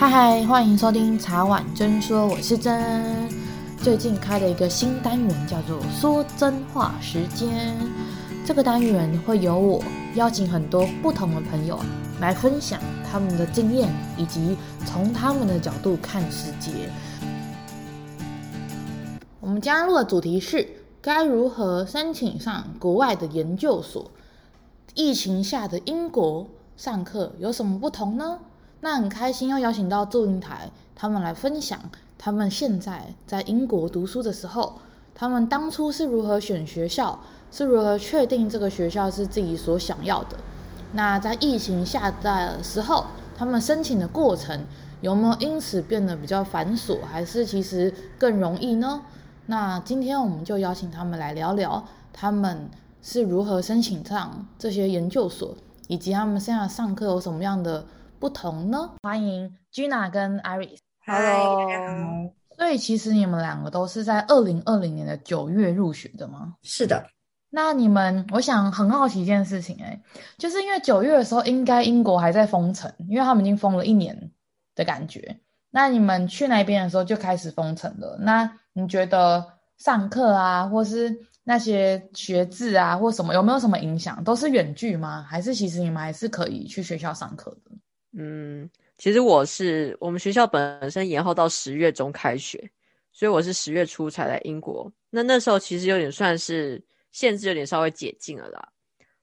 嗨嗨，欢迎收听茶碗真说，我是真。最近开了一个新单元，叫做“说真话时间”。这个单元会由我邀请很多不同的朋友来分享他们的经验，以及从他们的角度看世界。我们加入的主题是该如何申请上国外的研究所？疫情下的英国上课有什么不同呢？那很开心又邀请到祝英台他们来分享他们现在在英国读书的时候，他们当初是如何选学校，是如何确定这个学校是自己所想要的。那在疫情下的时候，他们申请的过程有没有因此变得比较繁琐，还是其实更容易呢？那今天我们就邀请他们来聊聊，他们是如何申请上这些研究所，以及他们现在上课有什么样的不同呢？欢迎 Gina 跟 Iris。Hello。所以其实你们两个都是在二零二零年的九月入学的吗？是的。那你们，我想很好奇一件事情，哎，就是因为九月的时候，应该英国还在封城，因为他们已经封了一年的感觉。那你们去那边的时候就开始封城了。那你觉得上课啊，或是那些学制啊，或什么，有没有什么影响？都是远距吗？还是其实你们还是可以去学校上课的？嗯，其实我是我们学校本身延后到十月中开学，所以我是十月初才来英国。那那时候其实有点算是限制，有点稍微解禁了啦。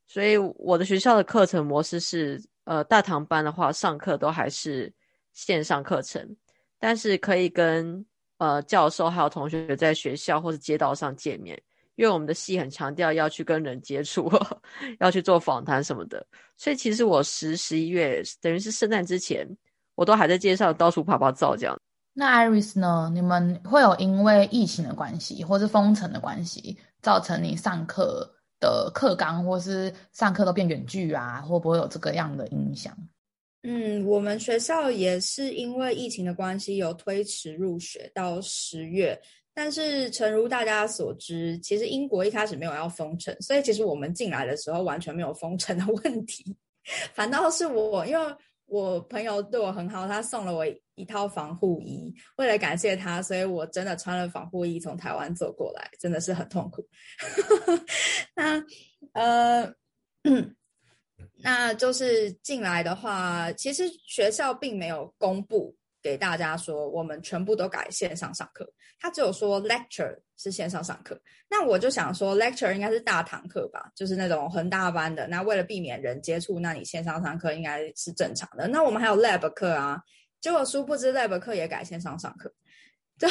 所以我的学校的课程模式是，呃，大堂班的话上课都还是线上课程，但是可以跟呃教授还有同学在学校或是街道上见面。因为我们的戏很强调要去跟人接触，要去做访谈什么的，所以其实我十十一月等于是圣诞之前，我都还在街上到处拍拍照这样。那 Iris 呢？你们会有因为疫情的关系，或是封城的关系，造成你上课的课纲，或是上课都变远距啊？会不会有这个样的影响？嗯，我们学校也是因为疫情的关系，有推迟入学到十月。但是，诚如大家所知，其实英国一开始没有要封城，所以其实我们进来的时候完全没有封城的问题。反倒是我，因为我朋友对我很好，他送了我一套防护衣，为了感谢他，所以我真的穿了防护衣从台湾走过来，真的是很痛苦。那呃，那就是进来的话，其实学校并没有公布。给大家说，我们全部都改线上上课。他只有说 lecture 是线上上课，那我就想说 lecture 应该是大堂课吧，就是那种很大班的。那为了避免人接触，那你线上上课应该是正常的。那我们还有 lab 课啊，结果殊不知 lab 课也改线上上课。就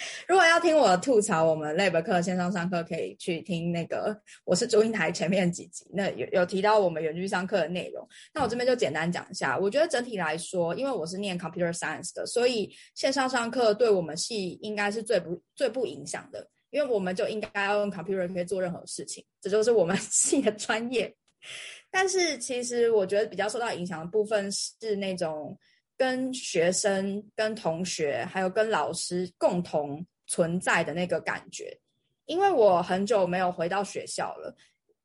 如果要听我吐槽，我们 lab 课线上上课可以去听那个我是祝英台前面几集，那有有提到我们远距上课的内容。那我这边就简单讲一下，我觉得整体来说，因为我是念 computer science 的，所以线上上课对我们系应该是最不最不影响的，因为我们就应该要用 computer 可以做任何事情，这就是我们 系的专业。但是其实我觉得比较受到影响的部分是那种。跟学生、跟同学，还有跟老师共同存在的那个感觉，因为我很久没有回到学校了。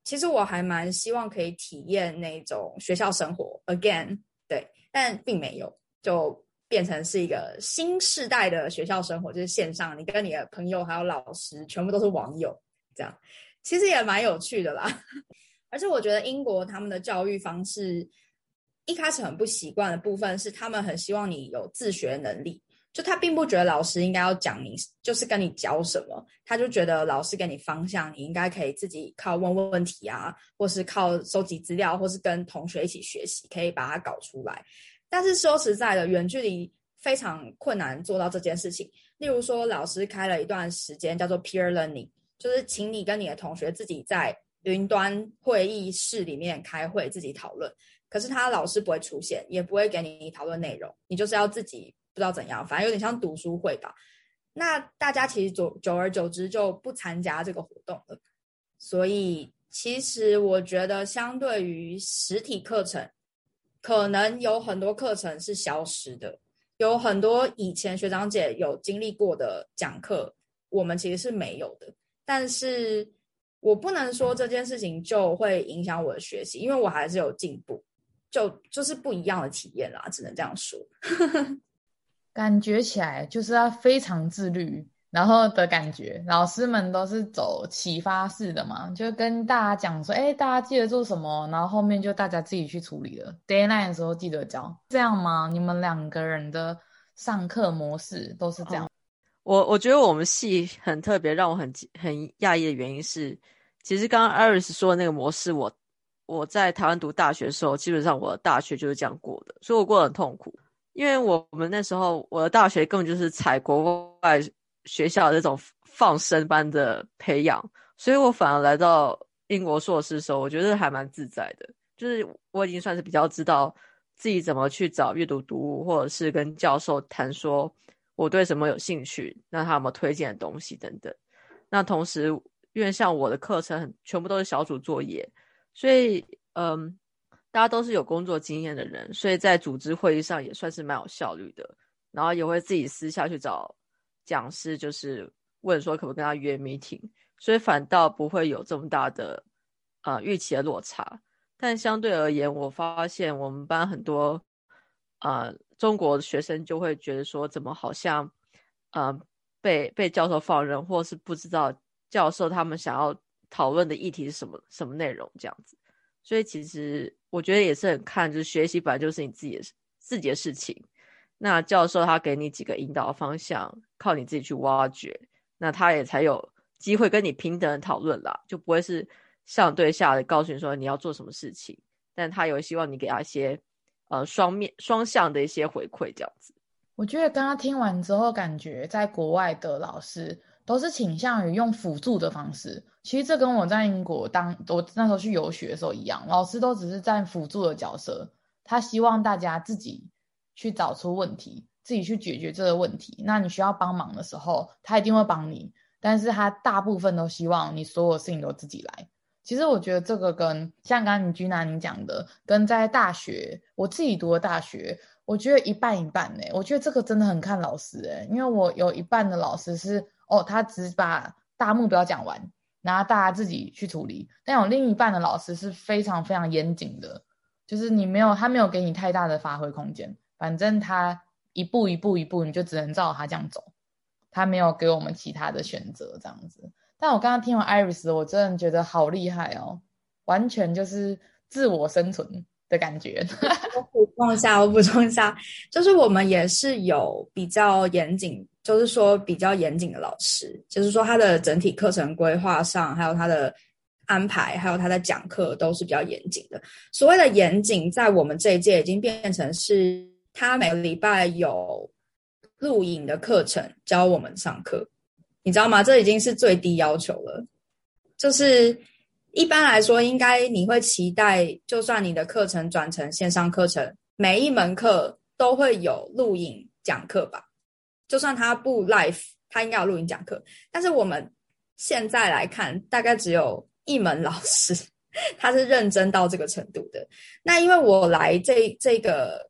其实我还蛮希望可以体验那种学校生活 again，对，但并没有，就变成是一个新世代的学校生活，就是线上，你跟你的朋友还有老师全部都是网友，这样其实也蛮有趣的啦。而且我觉得英国他们的教育方式。一开始很不习惯的部分是，他们很希望你有自学能力，就他并不觉得老师应该要讲你，就是跟你教什么，他就觉得老师给你方向，你应该可以自己靠问问问题啊，或是靠收集资料，或是跟同学一起学习，可以把它搞出来。但是说实在的，远距离非常困难做到这件事情。例如说，老师开了一段时间叫做 peer learning，就是请你跟你的同学自己在云端会议室里面开会，自己讨论。可是他老师不会出现，也不会给你讨论内容，你就是要自己不知道怎样，反正有点像读书会吧。那大家其实久久而久之就不参加这个活动了。所以其实我觉得，相对于实体课程，可能有很多课程是消失的，有很多以前学长姐有经历过的讲课，我们其实是没有的。但是我不能说这件事情就会影响我的学习，因为我还是有进步。就就是不一样的体验啦，只能这样说。感觉起来就是要非常自律，然后的感觉，老师们都是走启发式的嘛，就跟大家讲说，哎，大家记得做什么，然后后面就大家自己去处理了。Deadline 的时候记得交，这样吗？你们两个人的上课模式都是这样？哦、我我觉得我们系很特别，让我很很讶异的原因是，其实刚刚 Iris 说的那个模式，我我在台湾读大学的时候，基本上我的大学就是这样过的，所以我过得很痛苦。因为我们那时候，我的大学根本就是采国外学校的这种放生般的培养，所以我反而来到英国硕士的时候，我觉得还蛮自在的。就是我已经算是比较知道自己怎么去找阅读读物，或者是跟教授谈说我对什么有兴趣，那他有没有推荐的东西等等。那同时，因为像我的课程全部都是小组作业，所以嗯。大家都是有工作经验的人，所以在组织会议上也算是蛮有效率的。然后也会自己私下去找讲师，就是问说可不可以跟他约 meeting，所以反倒不会有这么大的呃预期的落差。但相对而言，我发现我们班很多呃中国学生就会觉得说，怎么好像呃被被教授放任，或是不知道教授他们想要讨论的议题是什么什么内容这样子。所以其实我觉得也是很看，就是学习本来就是你自己的自己的事情。那教授他给你几个引导方向，靠你自己去挖掘，那他也才有机会跟你平等的讨论啦，就不会是上对下的告诉你说你要做什么事情，但他也会希望你给他一些呃双面双向的一些回馈这样子。我觉得刚刚听完之后，感觉在国外的老师。都是倾向于用辅助的方式，其实这跟我在英国当我那时候去游学的时候一样，老师都只是在辅助的角色，他希望大家自己去找出问题，自己去解决这个问题。那你需要帮忙的时候，他一定会帮你，但是他大部分都希望你所有事情都自己来。其实我觉得这个跟像刚刚你居南你讲的，跟在大学我自己读的大学，我觉得一半一半呢。我觉得这个真的很看老师诶，因为我有一半的老师是。哦，他只把大目标讲完，然后大家自己去处理。但有另一半的老师是非常非常严谨的，就是你没有他没有给你太大的发挥空间，反正他一步一步一步，你就只能照他这样走。他没有给我们其他的选择，这样子。但我刚刚听完 Iris，我真的觉得好厉害哦，完全就是自我生存的感觉。我补充一下，我补充一下，就是我们也是有比较严谨。就是说比较严谨的老师，就是说他的整体课程规划上，还有他的安排，还有他的讲课都是比较严谨的。所谓的严谨，在我们这一届已经变成是他每个礼拜有录影的课程教我们上课，你知道吗？这已经是最低要求了。就是一般来说，应该你会期待，就算你的课程转成线上课程，每一门课都会有录影讲课吧。就算他不 live，他应该有录音讲课。但是我们现在来看，大概只有一门老师，他是认真到这个程度的。那因为我来这这个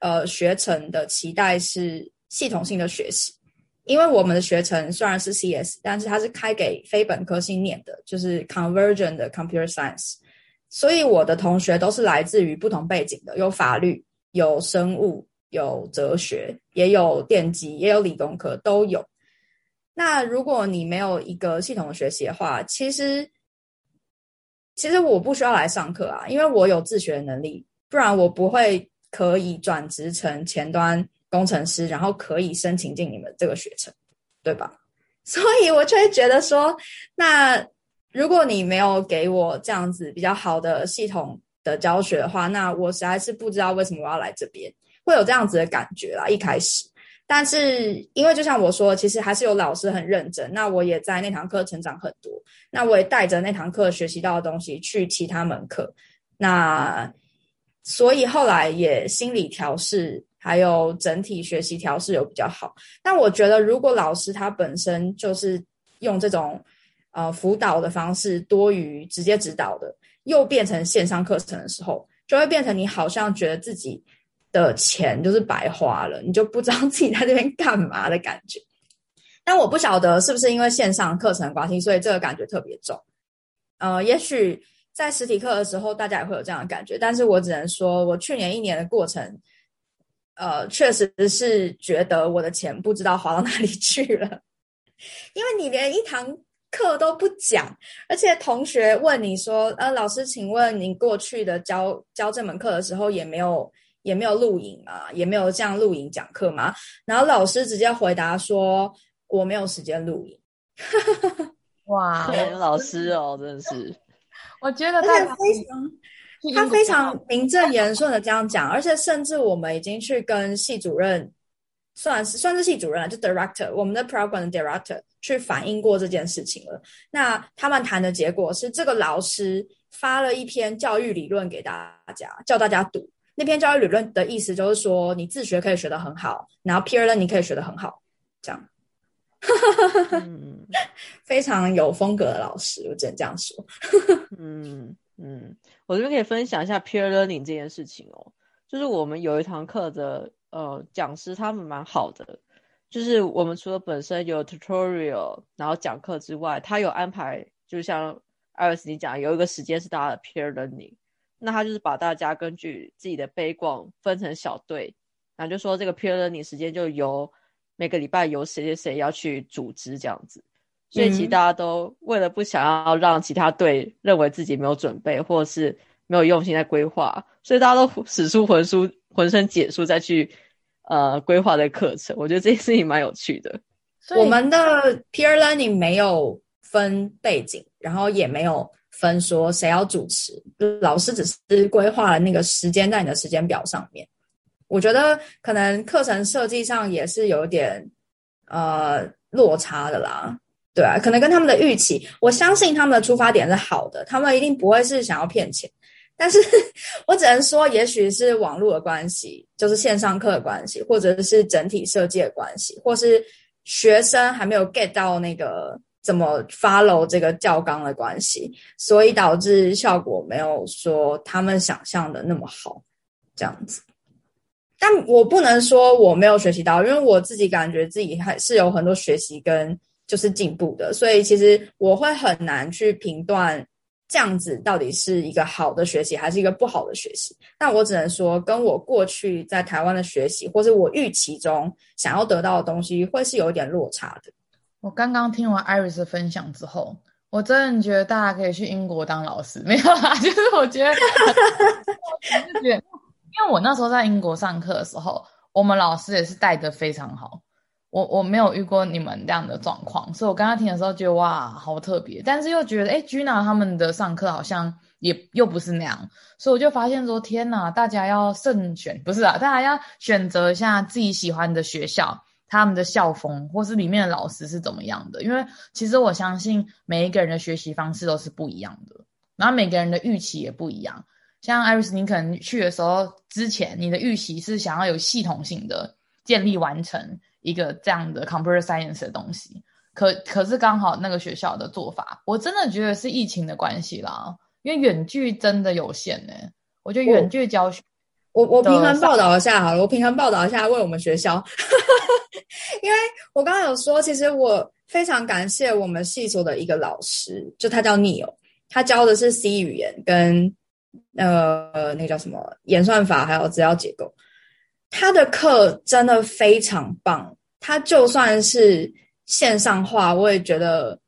呃学程的期待是系统性的学习，因为我们的学程虽然是 CS，但是它是开给非本科性念的，就是 Convergent 的 Computer Science。所以我的同学都是来自于不同背景的，有法律，有生物。有哲学，也有电机，也有理工科，都有。那如果你没有一个系统的学习的话，其实，其实我不需要来上课啊，因为我有自学能力，不然我不会可以转职成前端工程师，然后可以申请进你们这个学程，对吧？所以我就会觉得说，那如果你没有给我这样子比较好的系统的教学的话，那我实在是不知道为什么我要来这边。会有这样子的感觉啦，一开始，但是因为就像我说，其实还是有老师很认真，那我也在那堂课成长很多，那我也带着那堂课学习到的东西去其他门课，那所以后来也心理调试还有整体学习调试有比较好。但我觉得如果老师他本身就是用这种呃辅导的方式多于直接指导的，又变成线上课程的时候，就会变成你好像觉得自己。的钱就是白花了，你就不知道自己在这边干嘛的感觉。但我不晓得是不是因为线上课程关系，所以这个感觉特别重。呃，也许在实体课的时候，大家也会有这样的感觉。但是我只能说，我去年一年的过程，呃，确实是觉得我的钱不知道花到哪里去了，因为你连一堂课都不讲，而且同学问你说：“呃，老师，请问您过去的教教这门课的时候，也没有也没有录影嘛？也没有这样录影讲课嘛？”然后老师直接回答说：“我没有时间录影。” 哇，老师哦，真的是。我觉得他非常，他非常名正言顺的这样讲，而且甚至我们已经去跟系主任，算是算是系主任了，就 director，我们的 program director 去反映过这件事情了。那他们谈的结果是，这个老师发了一篇教育理论给大家，叫大家读。那篇教育理论的意思就是说，你自学可以学得很好，然后 peer learning 可以学得很好，这样。嗯，非常有风格的老师，我只能这样说。嗯嗯，我这边可以分享一下 peer learning 这件事情哦。就是我们有一堂课的呃讲师，他们蛮好的。就是我们除了本身有 tutorial，然后讲课之外，他有安排，就像 Iris 你讲，有一个时间是大家的 peer learning。那他就是把大家根据自己的 background 分成小队，然后就说这个 peer learning 时间就由。每个礼拜由谁谁谁要去组织这样子，所以其实大家都为了不想要让其他队认为自己没有准备，或者是没有用心在规划，所以大家都使出浑身浑身解数再去呃规划的课程。我觉得这件事情蛮有趣的。我们的 peer learning 没有分背景，然后也没有分说谁要主持，老师只是规划了那个时间在你的时间表上面。我觉得可能课程设计上也是有点呃落差的啦，对啊，可能跟他们的预期，我相信他们的出发点是好的，他们一定不会是想要骗钱，但是我只能说，也许是网络的关系，就是线上课的关系，或者是整体设计的关系，或是学生还没有 get 到那个怎么 follow 这个教纲的关系，所以导致效果没有说他们想象的那么好，这样子。但我不能说我没有学习到，因为我自己感觉自己还是有很多学习跟就是进步的，所以其实我会很难去评断这样子到底是一个好的学习还是一个不好的学习。但我只能说，跟我过去在台湾的学习，或是我预期中想要得到的东西，会是有一点落差的。我刚刚听完 Iris 分享之后，我真的觉得大家可以去英国当老师，没有啦，就是我觉得，我觉得。因为我那时候在英国上课的时候，我们老师也是带的非常好，我我没有遇过你们这样的状况，所以我刚刚听的时候觉得哇，好特别，但是又觉得哎，Gina 他们的上课好像也又不是那样，所以我就发现说天哪，大家要慎选，不是啊，大家要选择一下自己喜欢的学校，他们的校风或是里面的老师是怎么样的，因为其实我相信每一个人的学习方式都是不一样的，然后每个人的预期也不一样。像艾瑞斯，你可能去的时候之前，你的预期是想要有系统性的建立完成一个这样的 computer science 的东西，可可是刚好那个学校的做法，我真的觉得是疫情的关系啦，因为远距真的有限呢、欸。我觉得远距教学，我我平衡报道一下好了，我平衡报道一下为我们学校，因为我刚刚有说，其实我非常感谢我们系所的一个老师，就他叫 Neil，他教的是 C 语言跟。呃，那个叫什么演算法，还有资料结构，他的课真的非常棒。他就算是线上化，我也觉得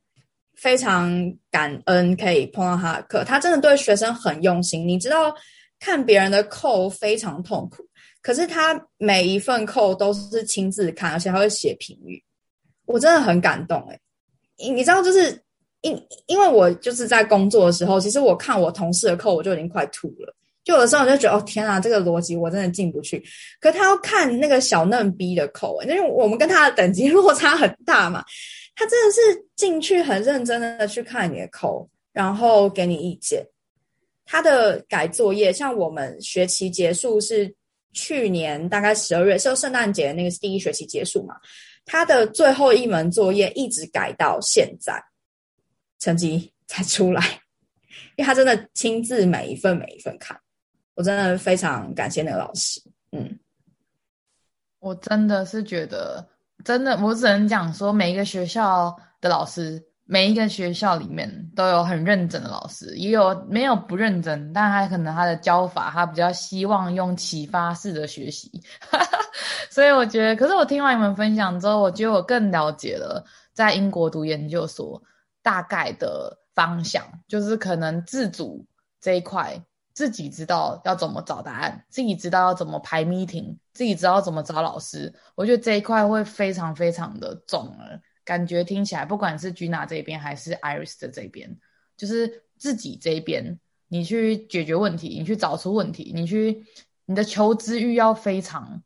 非常感恩可以碰到他的课。他真的对学生很用心。你知道，看别人的扣非常痛苦，可是他每一份扣都是亲自看，而且他会写评语。我真的很感动诶，你你知道就是。因因为我就是在工作的时候，其实我看我同事的扣我就已经快吐了。就有的时候我就觉得，哦天啊，这个逻辑我真的进不去。可他要看那个小嫩逼的扣因为我们跟他的等级落差很大嘛。他真的是进去很认真的去看你的扣然后给你意见。他的改作业，像我们学期结束是去年大概十二月，就圣诞节那个是第一学期结束嘛。他的最后一门作业一直改到现在。成绩才出来，因为他真的亲自每一份每一份看，我真的非常感谢那个老师。嗯，我真的是觉得，真的，我只能讲说，每一个学校的老师每一个学校里面都有很认真的老师，也有没有不认真，但他可能他的教法，他比较希望用启发式的学习，所以我觉得，可是我听完你们分享之后，我觉得我更了解了在英国读研究所大概的方向，就是可能自主这一块，自己知道要怎么找答案，自己知道要怎么排 meeting，自己知道怎么找老师，我觉得这一块会非常非常的重了。感觉听起来，不管是 Gina 这边还是 Iris 的这边，就是自己这边，你去解决问题，你去找出问题，你去你的求知欲要非常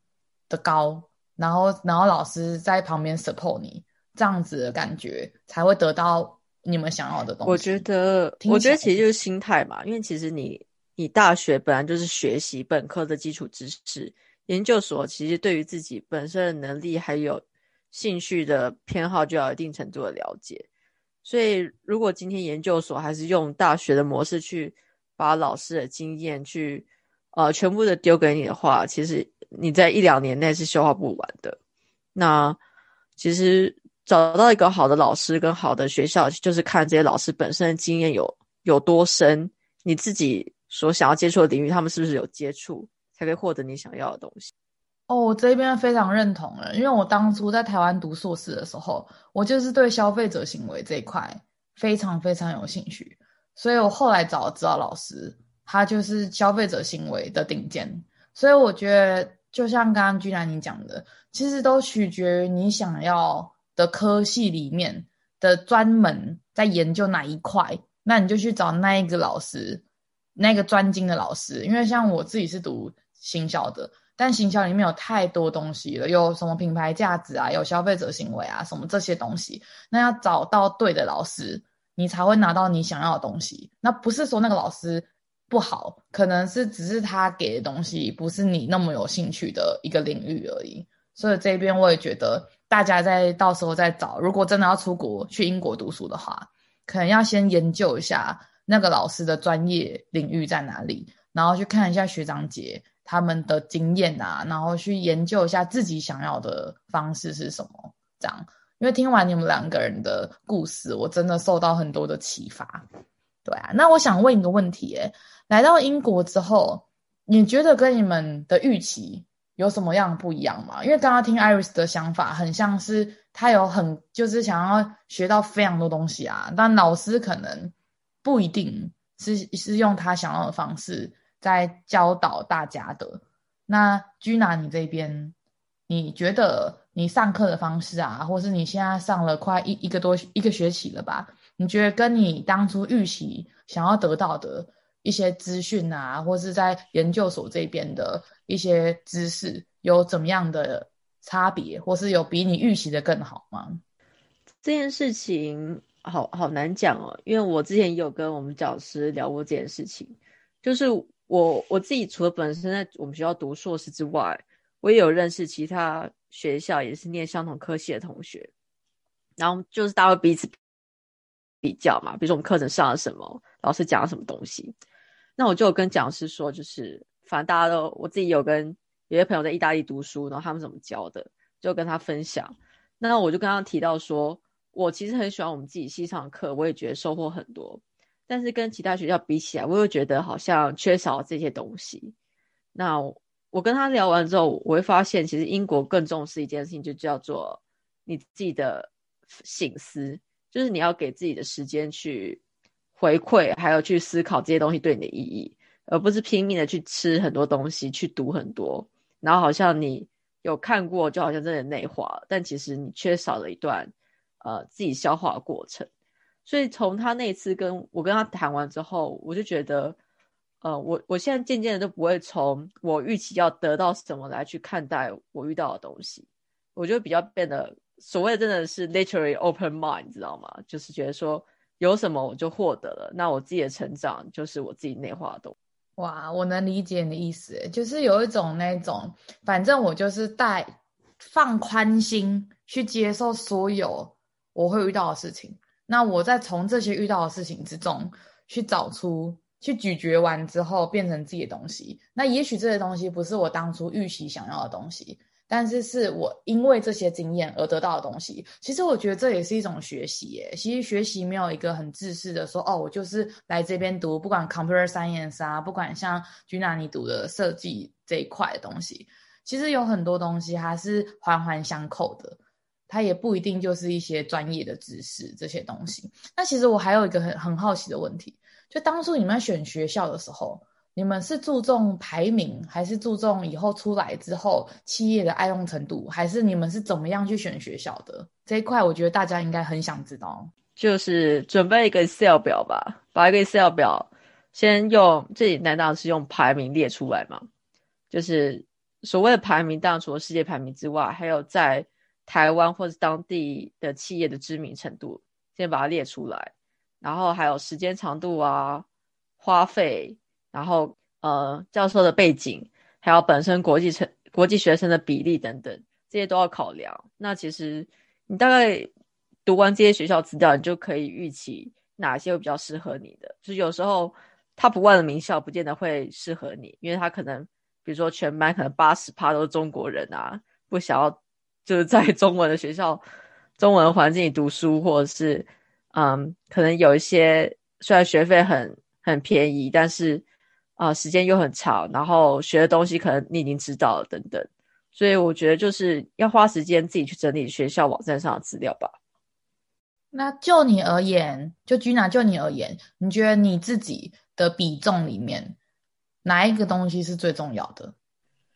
的高，然后然后老师在旁边 support 你，这样子的感觉才会得到你们想要的东西。我觉得，我觉得其实就是心态嘛，因为其实你你大学本来就是学习本科的基础知识，研究所其实对于自己本身的能力还有。兴趣的偏好就要一定程度的了解，所以如果今天研究所还是用大学的模式去把老师的经验去呃全部的丢给你的话，其实你在一两年内是消化不完的。那其实找到一个好的老师跟好的学校，就是看这些老师本身的经验有有多深，你自己所想要接触的领域，他们是不是有接触，才可以获得你想要的东西。哦，我这边非常认同了，因为我当初在台湾读硕士的时候，我就是对消费者行为这一块非常非常有兴趣，所以我后来找指导老师，他就是消费者行为的顶尖，所以我觉得就像刚刚居然你讲的，其实都取决于你想要的科系里面的专门在研究哪一块，那你就去找那一个老师，那个专精的老师，因为像我自己是读行销的。但行销里面有太多东西了，有什么品牌价值啊，有消费者行为啊，什么这些东西，那要找到对的老师，你才会拿到你想要的东西。那不是说那个老师不好，可能是只是他给的东西不是你那么有兴趣的一个领域而已。所以这边我也觉得，大家在到时候再找，如果真的要出国去英国读书的话，可能要先研究一下那个老师的专业领域在哪里，然后去看一下学长姐。他们的经验啊，然后去研究一下自己想要的方式是什么，这样。因为听完你们两个人的故事，我真的受到很多的启发。对啊，那我想问一个问题，诶，来到英国之后，你觉得跟你们的预期有什么样不一样吗？因为刚刚听 Iris 的想法，很像是他有很就是想要学到非常多东西啊，但老师可能不一定是是用他想要的方式。在教导大家的。那 Gina，你这边，你觉得你上课的方式啊，或是你现在上了快一一个多一个学期了吧？你觉得跟你当初预期想要得到的一些资讯啊，或是在研究所这边的一些知识，有怎么样的差别，或是有比你预期的更好吗？这件事情好好难讲哦，因为我之前有跟我们讲师聊过这件事情，就是。我我自己除了本身在我们学校读硕士之外，我也有认识其他学校也是念相同科系的同学，然后就是大家会彼此比较嘛，比如说我们课程上了什么，老师讲了什么东西，那我就跟讲师说，就是反正大家都我自己有跟有些朋友在意大利读书，然后他们怎么教的，就跟他分享。那我就跟他提到说，我其实很喜欢我们自己系上的课，我也觉得收获很多。但是跟其他学校比起来，我又觉得好像缺少这些东西。那我跟他聊完之后，我会发现，其实英国更重视一件事情，就叫做你自己的省思，就是你要给自己的时间去回馈，还有去思考这些东西对你的意义，而不是拼命的去吃很多东西，去读很多，然后好像你有看过，就好像真的内化了，但其实你缺少了一段呃自己消化的过程。所以从他那次跟我跟他谈完之后，我就觉得，呃，我我现在渐渐的都不会从我预期要得到什么来去看待我遇到的东西，我就比较变得所谓真的是 literally open mind，你知道吗？就是觉得说有什么我就获得了，那我自己的成长就是我自己内化的东西。哇，我能理解你的意思，就是有一种那种，反正我就是带放宽心去接受所有我会遇到的事情。那我在从这些遇到的事情之中去找出，去咀嚼完之后变成自己的东西。那也许这些东西不是我当初预期想要的东西，但是是我因为这些经验而得到的东西。其实我觉得这也是一种学习耶。其实学习没有一个很自私的说，哦，我就是来这边读，不管 computer science 啊，不管像 Gina 你读的设计这一块的东西，其实有很多东西还是环环相扣的。它也不一定就是一些专业的知识这些东西。那其实我还有一个很很好奇的问题，就当初你们选学校的时候，你们是注重排名，还是注重以后出来之后企业的爱用程度，还是你们是怎么样去选学校的？这一块我觉得大家应该很想知道。就是准备一个 Excel 表吧，把一个 Excel 表先用最简单当然是用排名列出来嘛。就是所谓的排名，当然除了世界排名之外，还有在台湾或是当地的企业的知名程度，先把它列出来，然后还有时间长度啊、花费，然后呃教授的背景，还有本身国际成国际学生的比例等等，这些都要考量。那其实你大概读完这些学校资料，你就可以预期哪些会比较适合你的。就是有时候 top one 的名校不见得会适合你，因为他可能比如说全班可能八十趴都是中国人啊，不想要。就是在中文的学校、中文环境里读书，或者是，嗯，可能有一些虽然学费很很便宜，但是啊、时间又很长，然后学的东西可能你已经知道了等等，所以我觉得就是要花时间自己去整理学校网站上的资料吧。那就你而言，就 Gina，就你而言，你觉得你自己的比重里面哪一个东西是最重要的？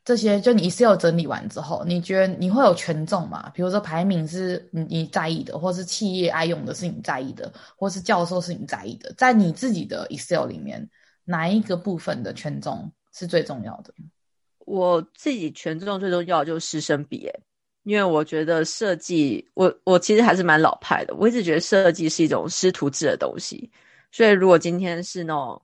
这些就你 Excel 整理完之后，你觉得你会有权重吗？比如说排名是你你在意的，或是企业爱用的是你在意的，或是教授是你在意的，在你自己的 Excel 里面，哪一个部分的权重是最重要的？我自己权重最重要的就是师生比，因为我觉得设计，我我其实还是蛮老派的，我一直觉得设计是一种师徒制的东西，所以如果今天是那种。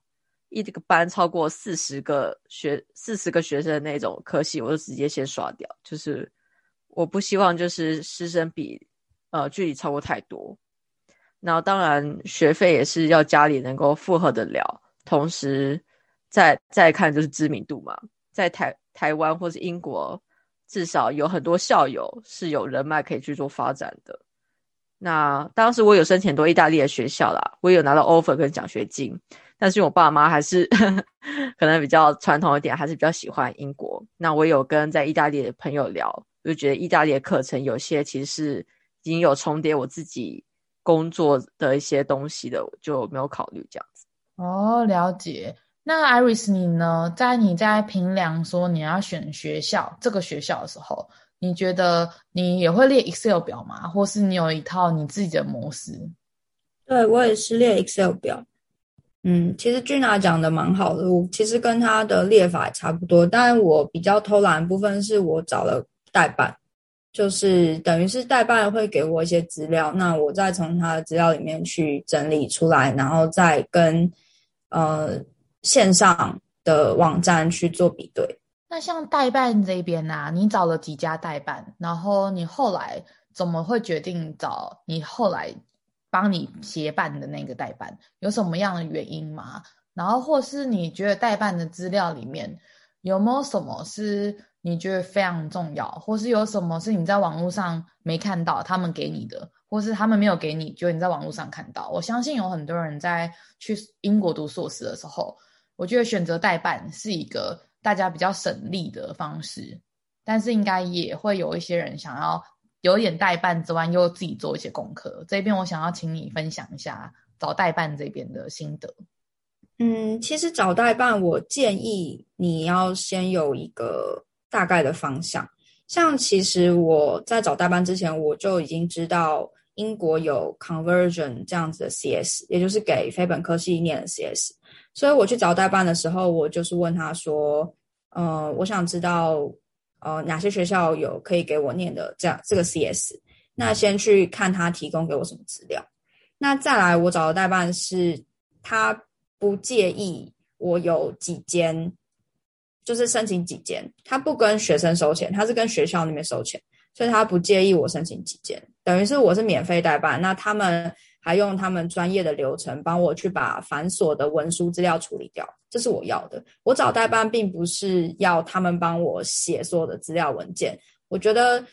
一这个班超过四十个学四十个学生的那种科系，我就直接先刷掉。就是我不希望就是师生比呃距离超过太多。然后当然学费也是要家里能够负荷得了，同时再再看就是知名度嘛，在台台湾或是英国，至少有很多校友是有人脉可以去做发展的。那当时我有申请多意大利的学校啦，我有拿到 offer 跟奖学金。但是我爸妈还是呵 呵可能比较传统一点，还是比较喜欢英国。那我有跟在意大利的朋友聊，就觉得意大利的课程有些其实是已经有重叠我自己工作的一些东西的，我就没有考虑这样子。哦，了解。那 Iris 你呢？在你在评量说你要选学校这个学校的时候，你觉得你也会列 Excel 表吗？或是你有一套你自己的模式？对，我也是列 Excel 表。嗯，其实俊娜讲的蛮好的，我其实跟他的列法也差不多，但我比较偷懒的部分是我找了代办，就是等于是代办会给我一些资料，那我再从他的资料里面去整理出来，然后再跟呃线上的网站去做比对。那像代办这边啊，你找了几家代办，然后你后来怎么会决定找你后来？帮你协办的那个代办有什么样的原因吗？然后或是你觉得代办的资料里面有没有什么是你觉得非常重要，或是有什么是你在网络上没看到他们给你的，或是他们没有给你，就你在网络上看到？我相信有很多人在去英国读硕士的时候，我觉得选择代办是一个大家比较省力的方式，但是应该也会有一些人想要。有点代办之外，又自己做一些功课。这边我想要请你分享一下找代办这边的心得。嗯，其实找代办，我建议你要先有一个大概的方向。像其实我在找代办之前，我就已经知道英国有 conversion 这样子的 CS，也就是给非本科系念的 CS。所以我去找代办的时候，我就是问他说：“呃，我想知道。”呃，哪些学校有可以给我念的这样这个 CS？那先去看他提供给我什么资料。那再来，我找的代办是他不介意我有几间，就是申请几间，他不跟学生收钱，他是跟学校那边收钱，所以他不介意我申请几间，等于是我是免费代办。那他们。还用他们专业的流程帮我去把繁琐的文书资料处理掉，这是我要的。我找代办并不是要他们帮我写所有的资料文件，我觉得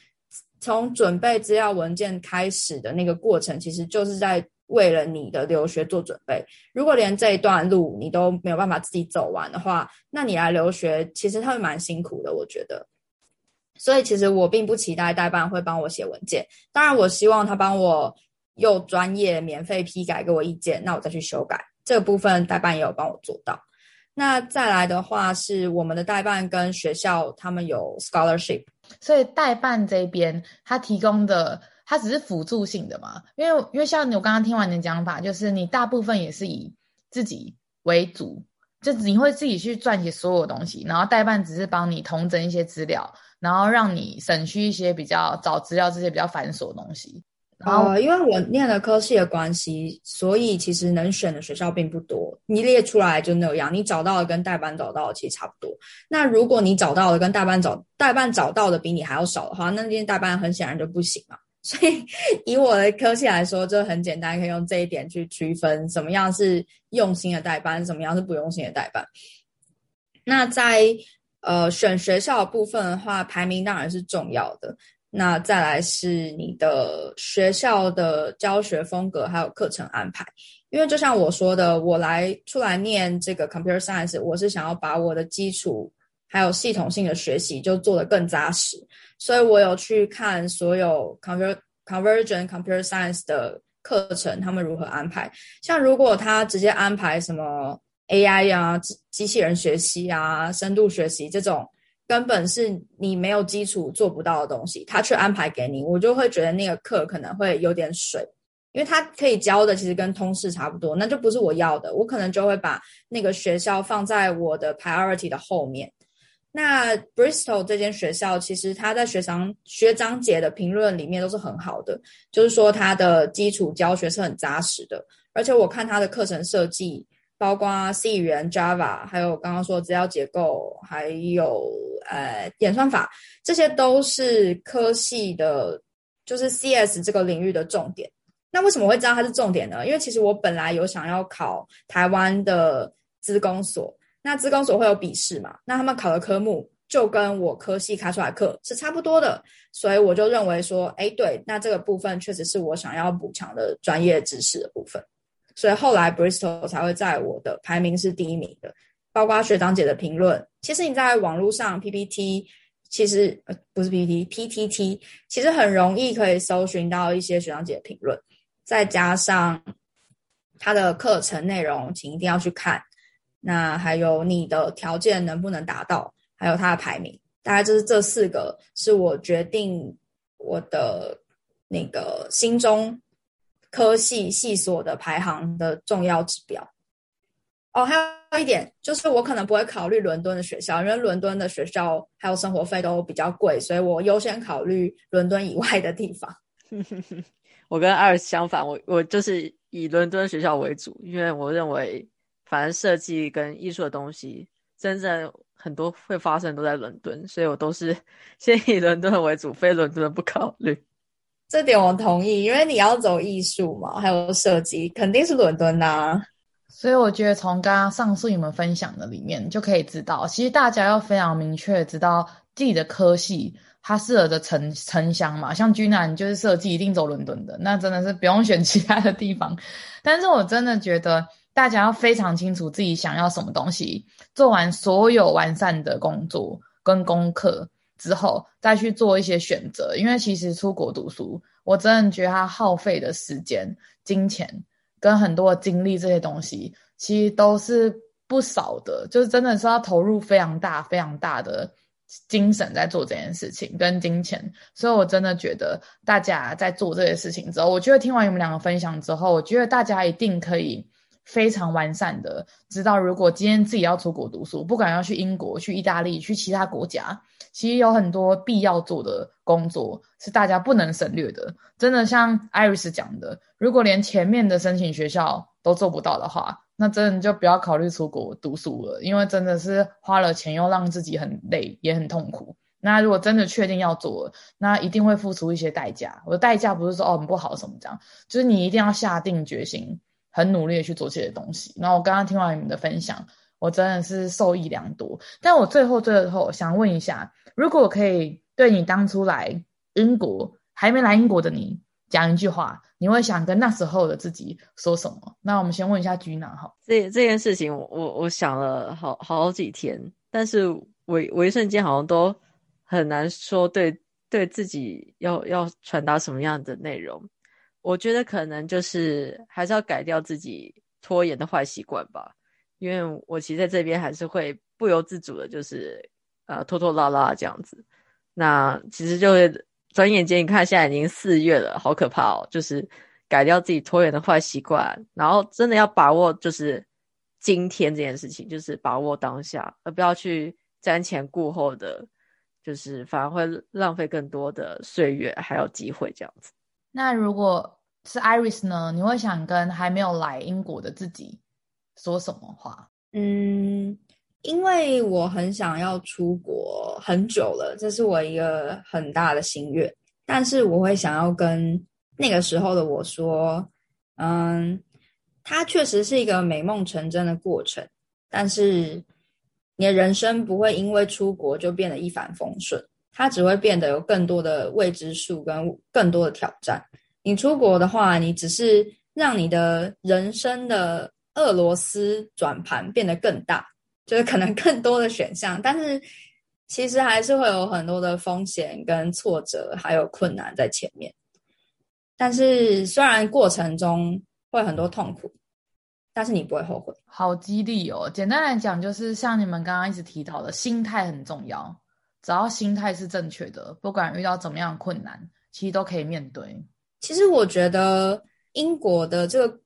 从准备资料文件开始的那个过程，其实就是在为了你的留学做准备。如果连这一段路你都没有办法自己走完的话，那你来留学其实他会蛮辛苦的，我觉得。所以其实我并不期待代办会帮我写文件，当然我希望他帮我又专业免费批改给我意见，那我再去修改。这个部分代办也有帮我做到。那再来的话是我们的代办跟学校他们有 scholarship，所以代办这边他提供的它只是辅助性的嘛，因为因为像我刚刚听完你的讲法，就是你大部分也是以自己为主，就你会自己去撰写所有东西，然后代办只是帮你统整一些资料，然后让你省去一些比较找资料这些比较繁琐的东西。哦，因为我念的科系的关系，所以其实能选的学校并不多。你列出来就那样，你找到的跟代班找到的其实差不多。那如果你找到的跟代班找代班找到的比你还要少的话，那那间代班很显然就不行嘛。所以以我的科系来说，就很简单，可以用这一点去区分什么样是用心的代班，什么样是不用心的代班。那在呃选学校的部分的话，排名当然是重要的。那再来是你的学校的教学风格，还有课程安排。因为就像我说的，我来出来念这个 computer science，我是想要把我的基础还有系统性的学习就做得更扎实，所以我有去看所有 conver convergent computer science 的课程，他们如何安排。像如果他直接安排什么 AI 啊、机机器人学习啊、深度学习这种。根本是你没有基础做不到的东西，他却安排给你，我就会觉得那个课可能会有点水，因为他可以教的其实跟通识差不多，那就不是我要的，我可能就会把那个学校放在我的 priority 的后面。那 Bristol 这间学校，其实他在学长学长姐的评论里面都是很好的，就是说他的基础教学是很扎实的，而且我看他的课程设计。包括 C 语言、Java，还有刚刚说的资料结构，还有呃演算法，这些都是科系的，就是 CS 这个领域的重点。那为什么会知道它是重点呢？因为其实我本来有想要考台湾的资工所，那资工所会有笔试嘛？那他们考的科目就跟我科系开出来课是差不多的，所以我就认为说，哎，对，那这个部分确实是我想要补强的专业知识的部分。所以后来 Bristol 才会在我的排名是第一名的，包括学长姐的评论。其实你在网络上 PPT，其实呃不是 PPT，PTT，其实很容易可以搜寻到一些学长姐的评论，再加上他的课程内容，请一定要去看。那还有你的条件能不能达到，还有他的排名，大概就是这四个是我决定我的那个心中。科系系所的排行的重要指标哦，还有一点就是我可能不会考虑伦敦的学校，因为伦敦的学校还有生活费都比较贵，所以我优先考虑伦敦以外的地方。我跟艾尔相反，我我就是以伦敦学校为主，因为我认为反正设计跟艺术的东西，真正很多会发生都在伦敦，所以我都是 先以伦敦为主，非伦敦的不考虑。这点我同意，因为你要走艺术嘛，还有设计，肯定是伦敦呐、所以我觉得从刚刚上述你们分享的里面，就可以知道，其实大家要非常明确知道自己的科系它适合的城城乡嘛。像君南就是设计，一定走伦敦的，那真的是不用选其他的地方。但是我真的觉得大家要非常清楚自己想要什么东西，做完所有完善的工作跟功课。之后再去做一些选择，因为其实出国读书，我真的觉得它耗费的时间、金钱跟很多精力这些东西，其实都是不少的，就是真的是要投入非常大、非常大的精神在做这件事情跟金钱，所以我真的觉得大家在做这些事情之后，我觉得听完你们两个分享之后，我觉得大家一定可以。非常完善的，知道如果今天自己要出国读书，不管要去英国、去意大利、去其他国家，其实有很多必要做的工作是大家不能省略的。真的像 Iris 讲的，如果连前面的申请学校都做不到的话，那真的就不要考虑出国读书了，因为真的是花了钱又让自己很累也很痛苦。那如果真的确定要做，那一定会付出一些代价。我的代价不是说哦很不好什么这样，就是你一定要下定决心。很努力的去做这些东西。然后我刚刚听完你们的分享，我真的是受益良多。但我最后最后想问一下，如果可以对你当初来英国还没来英国的你讲一句话，你会想跟那时候的自己说什么？那我们先问一下 Gina 哈。这这件事情，我我想了好好几天，但是我我一瞬间好像都很难说对对自己要要传达什么样的内容。我觉得可能就是还是要改掉自己拖延的坏习惯吧，因为我其实在这边还是会不由自主的，就是呃拖拖拉拉这样子。那其实就会转眼间，你看现在已经四月了，好可怕哦！就是改掉自己拖延的坏习惯，然后真的要把握就是今天这件事情，就是把握当下，而不要去瞻前顾后的，就是反而会浪费更多的岁月还有机会这样子。那如果是 Iris 呢？你会想跟还没有来英国的自己说什么话？嗯，因为我很想要出国很久了，这是我一个很大的心愿。但是我会想要跟那个时候的我说，嗯，它确实是一个美梦成真的过程，但是你的人生不会因为出国就变得一帆风顺。它只会变得有更多的未知数跟更多的挑战。你出国的话，你只是让你的人生的俄罗斯转盘变得更大，就是可能更多的选项，但是其实还是会有很多的风险跟挫折，还有困难在前面。但是虽然过程中会很多痛苦，但是你不会后悔。好激励哦！简单来讲，就是像你们刚刚一直提到的，心态很重要。只要心态是正确的，不管遇到怎么样困难，其实都可以面对。其实我觉得英国的这个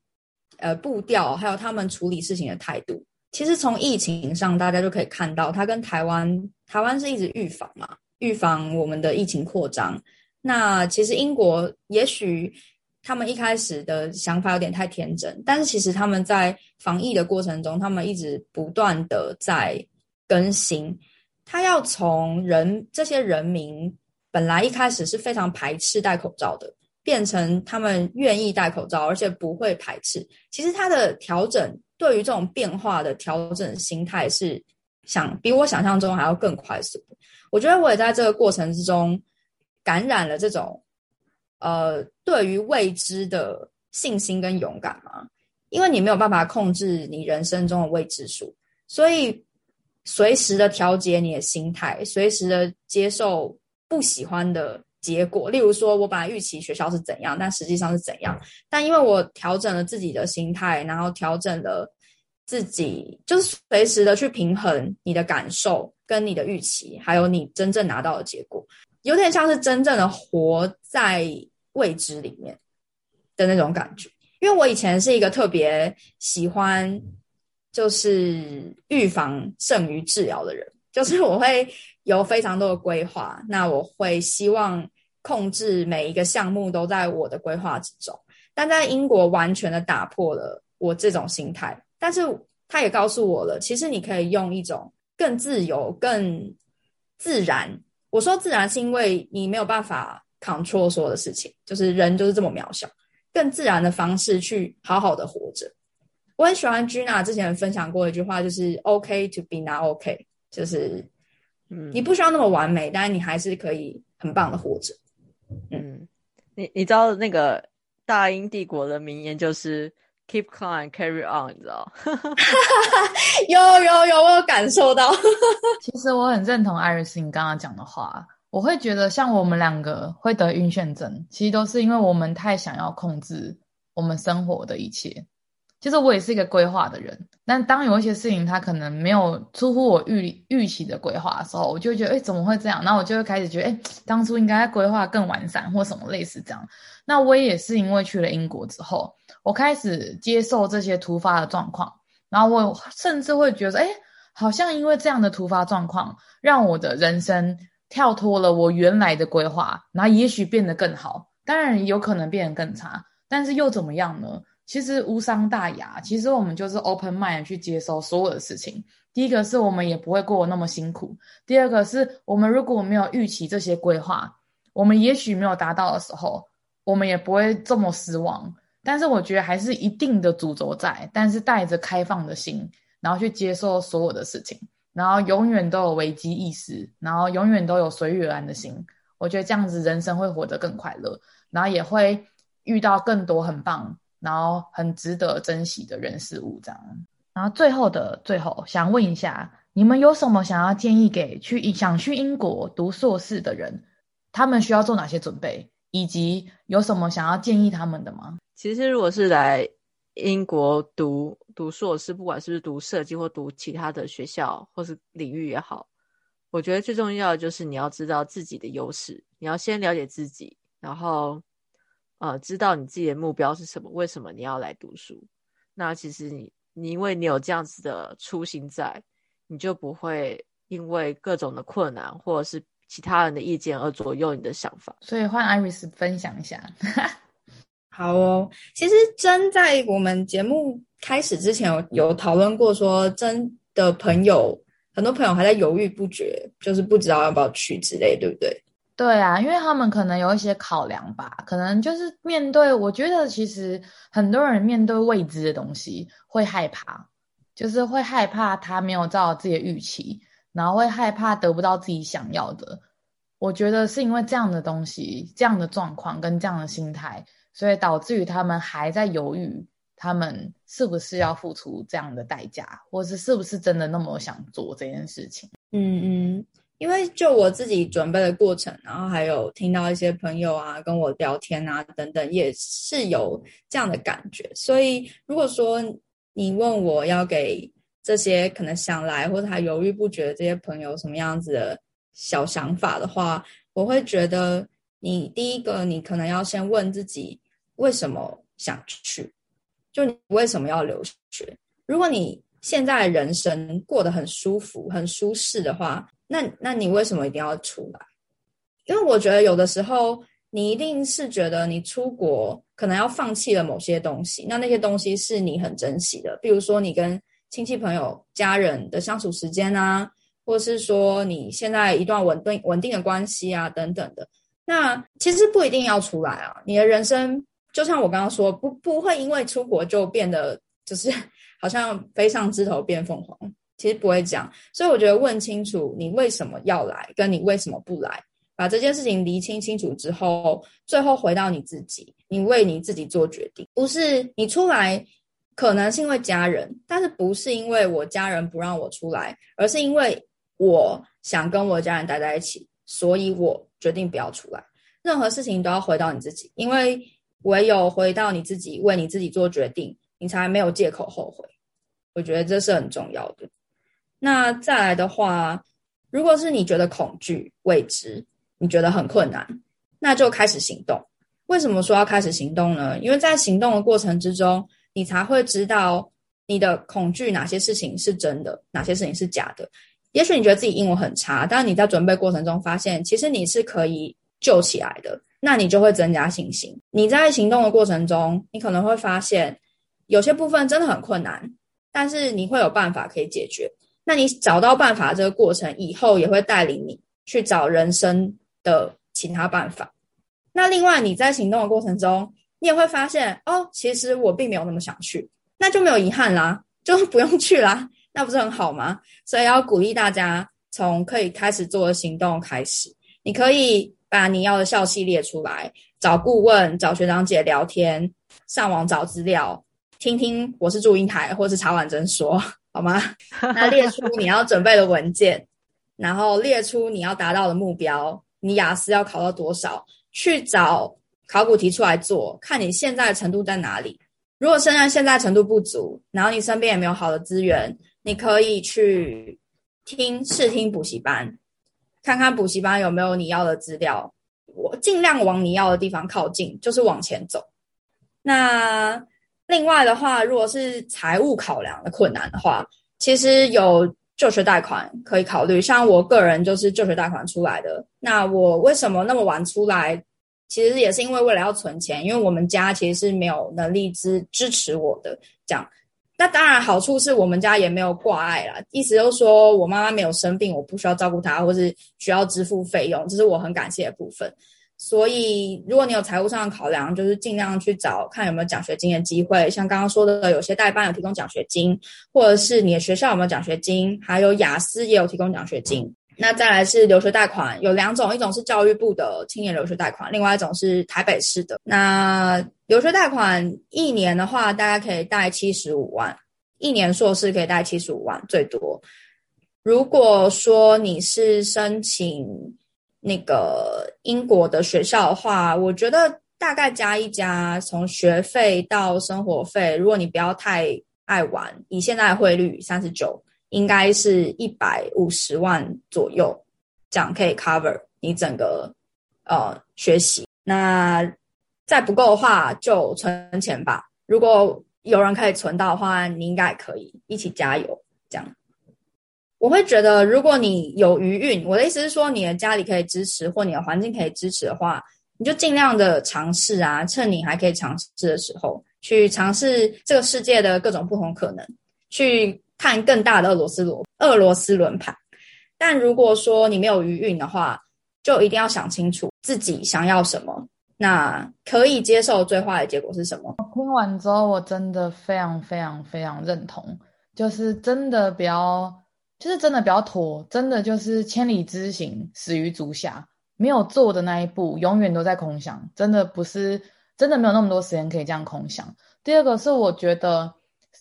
呃步调，还有他们处理事情的态度，其实从疫情上大家就可以看到，他跟台湾，台湾是一直预防嘛，预防我们的疫情扩张。那其实英国也许他们一开始的想法有点太天真，但是其实他们在防疫的过程中，他们一直不断的在更新。他要从人这些人民本来一开始是非常排斥戴口罩的，变成他们愿意戴口罩，而且不会排斥。其实他的调整对于这种变化的调整心态是想比我想象中还要更快速。我觉得我也在这个过程之中感染了这种呃对于未知的信心跟勇敢嘛，因为你没有办法控制你人生中的未知数，所以。随时的调节你的心态，随时的接受不喜欢的结果。例如说，我本来预期学校是怎样，但实际上是怎样。但因为我调整了自己的心态，然后调整了自己，就是随时的去平衡你的感受跟你的预期，还有你真正拿到的结果，有点像是真正的活在未知里面的那种感觉。因为我以前是一个特别喜欢。就是预防胜于治疗的人，就是我会有非常多的规划，那我会希望控制每一个项目都在我的规划之中。但在英国完全的打破了我这种心态，但是他也告诉我了，其实你可以用一种更自由、更自然。我说自然是因为你没有办法 control 所有的事情，就是人就是这么渺小，更自然的方式去好好的活着。我很喜欢 Gina 之前分享过一句话，就是 “OK to be not OK”，就是，嗯，你不需要那么完美，但是你还是可以很棒的活着。嗯，你你知道那个大英帝国的名言就是 “Keep calm, carry on”，你知道？有有有，我有感受到。其实我很认同 Iris 你刚刚讲的话，我会觉得像我们两个会得晕眩症，其实都是因为我们太想要控制我们生活的一切。其实我也是一个规划的人，但当有一些事情它可能没有出乎我预预期的规划的时候，我就觉得，哎，怎么会这样？那我就会开始觉得，哎，当初应该规划更完善或什么类似这样。那我也是因为去了英国之后，我开始接受这些突发的状况，然后我甚至会觉得，哎，好像因为这样的突发状况，让我的人生跳脱了我原来的规划，然后也许变得更好，当然有可能变得更差，但是又怎么样呢？其实无伤大雅，其实我们就是 open mind 去接受所有的事情。第一个是我们也不会过那么辛苦，第二个是我们如果没有预期这些规划，我们也许没有达到的时候，我们也不会这么失望。但是我觉得还是一定的主轴在，但是带着开放的心，然后去接受所有的事情，然后永远都有危机意识，然后永远都有随遇而安的心。我觉得这样子人生会活得更快乐，然后也会遇到更多很棒，然后很值得珍惜的人事物这样。然后最后的最后，想问一下，你们有什么想要建议给去想去英国读硕士的人？他们需要做哪些准备，以及有什么想要建议他们的吗？其实，如果是来英国读读硕士，不管是不是读设计或读其他的学校或是领域也好。我觉得最重要的就是你要知道自己的优势，你要先了解自己，然后呃，知道你自己的目标是什么，为什么你要来读书。那其实你你因为你有这样子的初心在，你就不会因为各种的困难或者是其他人的意见而左右你的想法。所以换 Iris 分享一下。好哦，其实真在我们节目开始之前有有讨论过，说真的朋友。很多朋友还在犹豫不决，就是不知道要不要去之类，对不对？对啊，因为他们可能有一些考量吧，可能就是面对，我觉得其实很多人面对未知的东西会害怕，就是会害怕他没有照自己的预期，然后会害怕得不到自己想要的。我觉得是因为这样的东西、这样的状况跟这样的心态，所以导致于他们还在犹豫。他们是不是要付出这样的代价，或是是不是真的那么想做这件事情？嗯嗯，因为就我自己准备的过程，然后还有听到一些朋友啊跟我聊天啊等等，也是有这样的感觉。所以如果说你问我要给这些可能想来或者还犹豫不决的这些朋友什么样子的小想法的话，我会觉得你第一个，你可能要先问自己为什么想去。就你为什么要留学？如果你现在人生过得很舒服、很舒适的话，那那你为什么一定要出来？因为我觉得有的时候你一定是觉得你出国可能要放弃了某些东西，那那些东西是你很珍惜的，比如说你跟亲戚朋友、家人的相处时间啊，或是说你现在一段稳定稳定的关系啊等等的。那其实不一定要出来啊，你的人生。就像我刚刚说，不不会因为出国就变得就是 好像飞上枝头变凤凰，其实不会这样。所以我觉得问清楚你为什么要来，跟你为什么不来，把这件事情厘清清楚之后，最后回到你自己，你为你自己做决定。不是你出来可能是因为家人，但是不是因为我家人不让我出来，而是因为我想跟我家人待在一起，所以我决定不要出来。任何事情都要回到你自己，因为。唯有回到你自己，为你自己做决定，你才没有借口后悔。我觉得这是很重要的。那再来的话，如果是你觉得恐惧、未知，你觉得很困难，那就开始行动。为什么说要开始行动呢？因为在行动的过程之中，你才会知道你的恐惧哪些事情是真的，哪些事情是假的。也许你觉得自己英文很差，但你在准备过程中发现，其实你是可以救起来的。那你就会增加信心。你在行动的过程中，你可能会发现有些部分真的很困难，但是你会有办法可以解决。那你找到办法这个过程以后，也会带领你去找人生的其他办法。那另外你在行动的过程中，你也会发现哦，其实我并没有那么想去，那就没有遗憾啦，就不用去啦，那不是很好吗？所以要鼓励大家从可以开始做的行动开始，你可以。把你要的校系列出来，找顾问、找学长姐聊天，上网找资料，听听我是祝英台或是茶碗蒸说，好吗？那列出你要准备的文件，然后列出你要达到的目标，你雅思要考到多少？去找考古题出来做，看你现在的程度在哪里。如果现在现在程度不足，然后你身边也没有好的资源，你可以去听试听补习班。看看补习班有没有你要的资料，我尽量往你要的地方靠近，就是往前走。那另外的话，如果是财务考量的困难的话，其实有就学贷款可以考虑。像我个人就是就学贷款出来的。那我为什么那么晚出来？其实也是因为为了要存钱，因为我们家其实是没有能力支支持我的这样。那当然，好处是我们家也没有挂碍啦，意思就是说我妈妈没有生病，我不需要照顾她，或是需要支付费用，这是我很感谢的部分。所以如果你有财务上的考量，就是尽量去找看有没有奖学金的机会。像刚刚说的，有些代办有提供奖学金，或者是你的学校有没有奖学金，还有雅思也有提供奖学金。那再来是留学贷款，有两种，一种是教育部的青年留学贷款，另外一种是台北市的。那留学贷款一年的话，大概可以贷七十五万，一年硕士可以贷七十五万最多。如果说你是申请那个英国的学校的话，我觉得大概加一加，从学费到生活费，如果你不要太爱玩，以现在汇率三十九。应该是一百五十万左右，这样可以 cover 你整个呃学习。那再不够的话，就存钱吧。如果有人可以存到的话，你应该也可以一起加油。我会觉得，如果你有余韵，我的意思是说，你的家里可以支持，或你的环境可以支持的话，你就尽量的尝试啊，趁你还可以尝试的时候，去尝试这个世界的各种不同可能，去。看更大的俄罗斯罗俄罗斯轮盘，但如果说你没有余韵的话，就一定要想清楚自己想要什么，那可以接受最坏的结果是什么？听完之后，我真的非常非常非常认同，就是真的不要，就是真的不要拖，真的就是千里之行，始于足下，没有做的那一步，永远都在空想，真的不是，真的没有那么多时间可以这样空想。第二个是我觉得。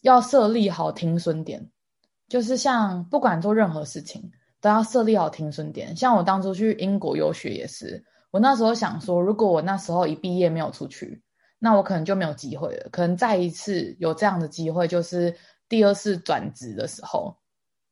要设立好停损点，就是像不管做任何事情，都要设立好停损点。像我当初去英国游学也是，我那时候想说，如果我那时候一毕业没有出去，那我可能就没有机会了。可能再一次有这样的机会，就是第二次转职的时候。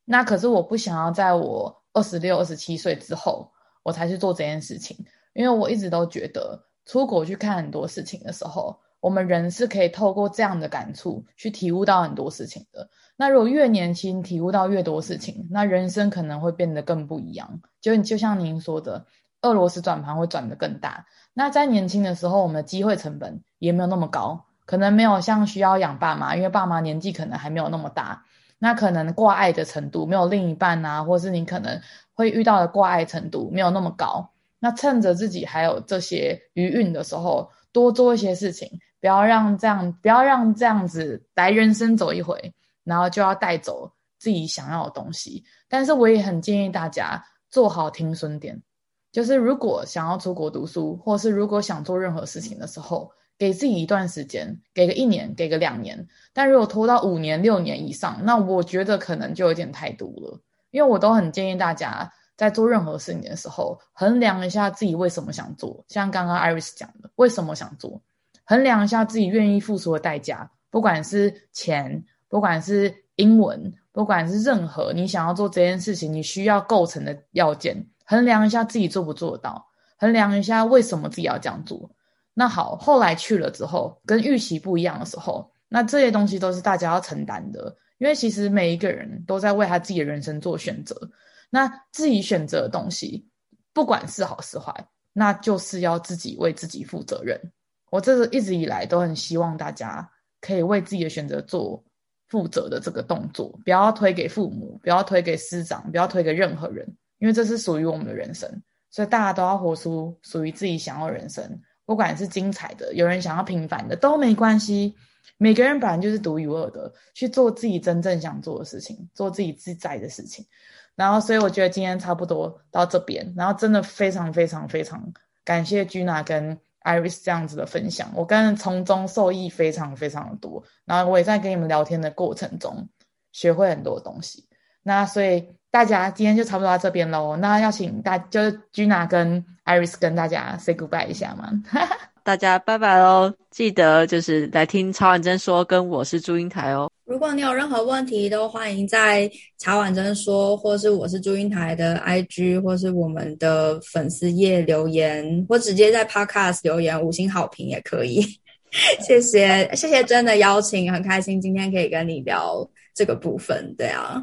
那可是我不想要在我二十六、二十七岁之后，我才去做这件事情，因为我一直都觉得出国去看很多事情的时候。我们人是可以透过这样的感触去体悟到很多事情的。那如果越年轻体悟到越多事情，那人生可能会变得更不一样。就就像您说的，俄罗斯转盘会转得更大。那在年轻的时候，我们的机会成本也没有那么高，可能没有像需要养爸妈，因为爸妈年纪可能还没有那么大。那可能挂碍的程度没有另一半啊，或是你可能会遇到的挂碍程度没有那么高。那趁着自己还有这些余韵的时候，多做一些事情。不要让这样，不要让这样子来人生走一回，然后就要带走自己想要的东西。但是我也很建议大家做好停损点，就是如果想要出国读书，或是如果想做任何事情的时候，给自己一段时间，给个一年，给个两年。但如果拖到五年、六年以上，那我觉得可能就有点太多了。因为我都很建议大家在做任何事情的时候，衡量一下自己为什么想做。像刚刚 Iris 讲的，为什么想做？衡量一下自己愿意付出的代价，不管是钱，不管是英文，不管是任何你想要做这件事情，你需要构成的要件，衡量一下自己做不做到，衡量一下为什么自己要这样做。那好，后来去了之后，跟预期不一样的时候，那这些东西都是大家要承担的，因为其实每一个人都在为他自己的人生做选择。那自己选择的东西，不管是好是坏，那就是要自己为自己负责任。我这是一直以来都很希望大家可以为自己的选择做负责的这个动作，不要推给父母，不要推给师长，不要推给任何人，因为这是属于我们的人生，所以大家都要活出属于自己想要的人生，不管是精彩的，有人想要平凡的都没关系，每个人本来就是独一无二的，去做自己真正想做的事情，做自己自在的事情。然后，所以我觉得今天差不多到这边，然后真的非常非常非常感谢 Gina 跟。Iris 这样子的分享，我跟从中受益非常非常的多，然后我也在跟你们聊天的过程中学会很多东西。那所以大家今天就差不多到这边喽。那要请大就是 Gina 跟 Iris 跟大家 say goodbye 一下吗？大家拜拜喽！记得就是来听曹婉珍说，跟我是祝英台哦。如果你有任何问题，都欢迎在曹婉珍说，或是我是祝英台的 IG，或是我们的粉丝页留言，或直接在 Podcast 留言五星好评也可以。谢谢，谢谢真的邀请，很开心今天可以跟你聊这个部分。对啊。